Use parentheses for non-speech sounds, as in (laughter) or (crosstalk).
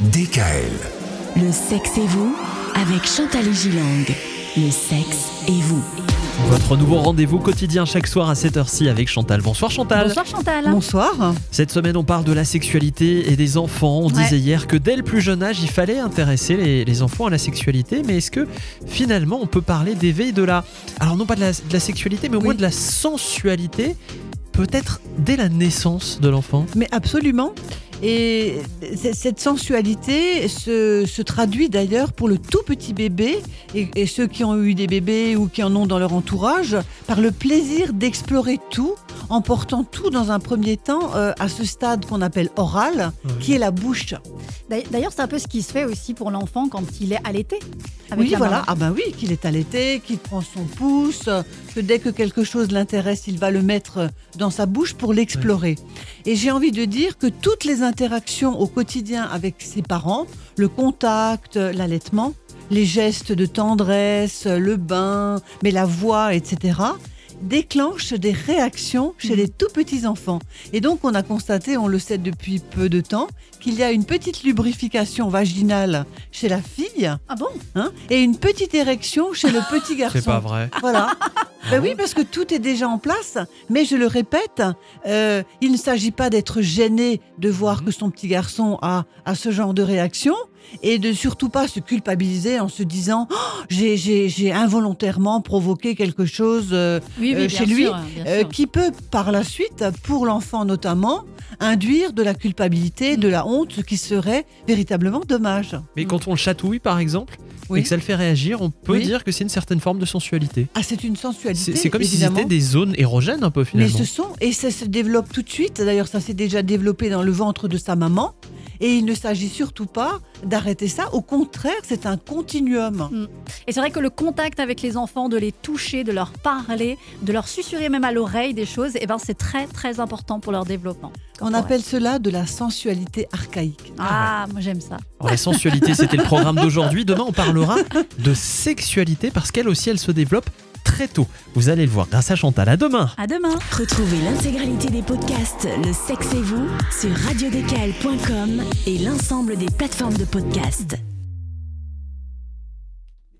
DKL. Le sexe et vous avec Chantal Gilang. Le sexe et vous. Votre nouveau rendez-vous quotidien chaque soir à 7h ci avec Chantal. Bonsoir Chantal. Bonsoir Chantal. Bonsoir. Cette semaine, on parle de la sexualité et des enfants. On Ouais. disait hier que dès le plus jeune âge, il fallait intéresser les, les enfants à la sexualité. Mais est-ce que finalement, on peut parler d'éveil de la. Alors, non pas de la, de la sexualité, mais au Oui. moins de la sensualité, peut-être dès la naissance de l'enfant? Mais absolument. Et cette sensualité se, se traduit d'ailleurs pour le tout petit bébé et, et ceux qui ont eu des bébés ou qui en ont dans leur entourage par le plaisir d'explorer tout en portant tout dans un premier temps euh, à ce stade qu'on appelle oral, qui est la bouche. D'ailleurs- c'est un peu ce qui se fait aussi pour l'enfant quand il est allaité. avec oui, voilà. maman. Ah ben oui, qu'il est allaité, qu'il prend son pouce, que dès que quelque chose l'intéresse, il va le mettre dans sa bouche pour l'explorer. Et j'ai envie de dire que toutes les interactions au quotidien avec ses parents, le contact, l'allaitement, les gestes de tendresse, le bain, mais la voix, etc., déclenchent des réactions chez les tout petits enfants. Et donc on a constaté, on le sait depuis peu de temps, qu'il y a une petite lubrification vaginale chez la fille Ah bon? hein, et une petite érection chez le petit (laughs) garçon. C'est pas vrai. Voilà. (laughs) Ben oui, parce que tout est déjà en place. Mais je le répète, euh, il ne s'agit pas d'être gêné de voir que son petit garçon a, a ce genre de réaction et de surtout pas se culpabiliser en se disant Oh, j'ai- involontairement provoqué quelque chose euh, Oui, euh, chez lui sûr, euh, qui peut par la suite, pour l'enfant notamment, induire de la culpabilité, de la honte, ce qui serait véritablement dommage. Mais quand on le chatouille, par exemple, Oui. et que ça le fait réagir, on peut Oui. dire que c'est une certaine forme de sensualité. Ah, c'est une sensualité. C'est comme si évidemment. c'était des zones érogènes un peu Mais finalement. ce sont, et ça se développe tout de suite. D'ailleurs, ça s'est déjà développé dans le ventre de sa maman. Et il ne s'agit surtout pas d'arrêter ça. Au contraire, c'est un continuum. Et c'est vrai que le contact avec les enfants, de les toucher, de leur parler, de leur susurrer même à l'oreille des choses, eh ben, c'est très très important pour leur développement. On appelle cela de la sensualité archaïque. Ah, moi j'aime ça. Alors, la sensualité, c'était le programme d'aujourd'hui. Demain, on parlera de sexualité parce qu'elle aussi, elle se développe très tôt. Vous allez le voir grâce à Chantal. À demain. À demain. Retrouvez l'intégralité des podcasts Le sexe et vous sur radiodkl.com et l'ensemble des plateformes de podcasts.